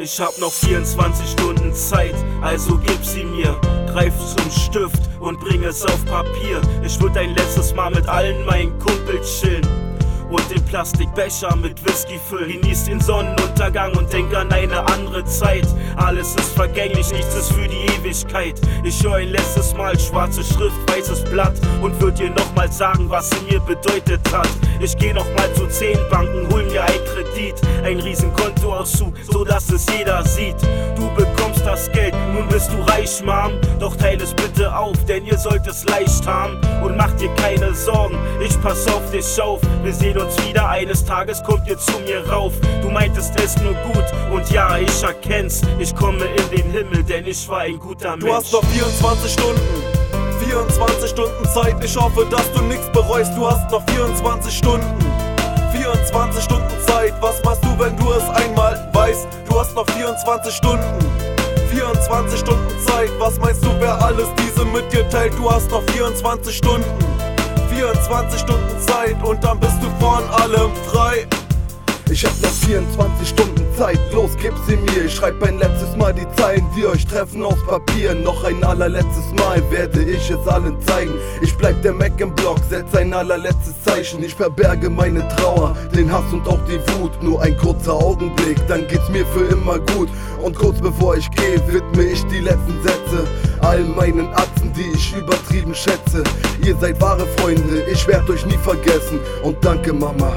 Ich hab noch 24 Stunden Zeit, also gib sie mir. Greif zum Stift und bring es auf Papier. Ich würd ein letztes Mal mit allen meinen Kumpels chillen und den Plastikbecher mit Whisky füllen. Genieß den Sonnenuntergang und denk an eine andere Zeit. Alles ist vergänglich, nichts ist für die Ewigkeit. Ich höre ein letztes Mal schwarze Schrift, weißes Blatt und würd dir nochmal sagen, was sie mir bedeutet hat. Ich geh nochmal zu zehn Banken, hol mir ein Kredit, ein riesen Kontoauszug, so dass es jeder sieht. Du bekommst das Geld, nun bist du reich, Mom. Doch teile es bitte auf, denn ihr sollt es leicht haben. Und mach dir keine Sorgen, ich pass auf dich auf. Wir sehen uns wieder, eines Tages kommt ihr zu mir rauf. Du meintest es nur gut und ja, ich erkenn's. Ich komme in den Himmel, denn ich war ein guter Mensch. Du hast noch 24 Stunden. 24 Stunden Zeit, ich hoffe, dass du nichts bereust. Du hast noch 24 Stunden. 24 Stunden Zeit, was machst du, wenn du es einmal weißt? Du hast noch 24 Stunden. 24 Stunden Zeit, was meinst du, wer alles diese mit dir teilt? Du hast noch 24 Stunden. 24 Stunden Zeit und dann bist du von allem frei. Ich hab noch 24 Stunden Zeit, los gib sie mir. Ich schreib ein letztes Mal die Zeilen, die euch treffen aus Papier. Noch ein allerletztes Mal werde ich es allen zeigen. Ich bleib der Mac im Block, setz ein allerletztes Zeichen. Ich verberge meine Trauer, den Hass und auch die Wut. Nur ein kurzer Augenblick, dann geht's mir für immer gut. Und kurz bevor ich gehe, widme ich die letzten Sätze all meinen Atzen, die ich übertrieben schätze. Ihr seid wahre Freunde, ich werd euch nie vergessen. Und danke, Mama.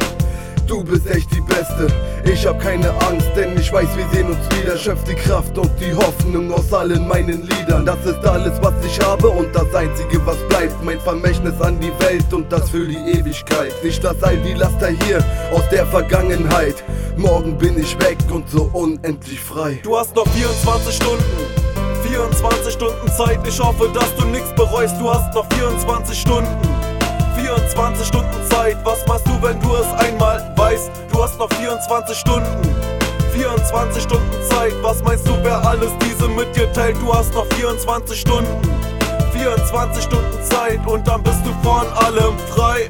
Du bist echt die Beste. Ich hab keine Angst, denn ich weiß, wir sehen uns wieder. Schöpf die Kraft und die Hoffnung aus allen meinen Liedern. Das ist alles, was ich habe und das einzige, was bleibt. Mein Vermächtnis an die Welt und das für die Ewigkeit. Nicht das all die Laster hier aus der Vergangenheit. Morgen bin ich weg und so unendlich frei. Du hast noch 24 Stunden. 24 Stunden Zeit, ich hoffe, dass du nichts bereust. Du hast noch 24 Stunden. 24 Stunden Zeit, was machst du, 24 Stunden. 24 Stunden Zeit, was meinst du, wer alles diese mit dir teilt? Du hast noch 24 Stunden. 24 Stunden Zeit und dann bist du von allem frei.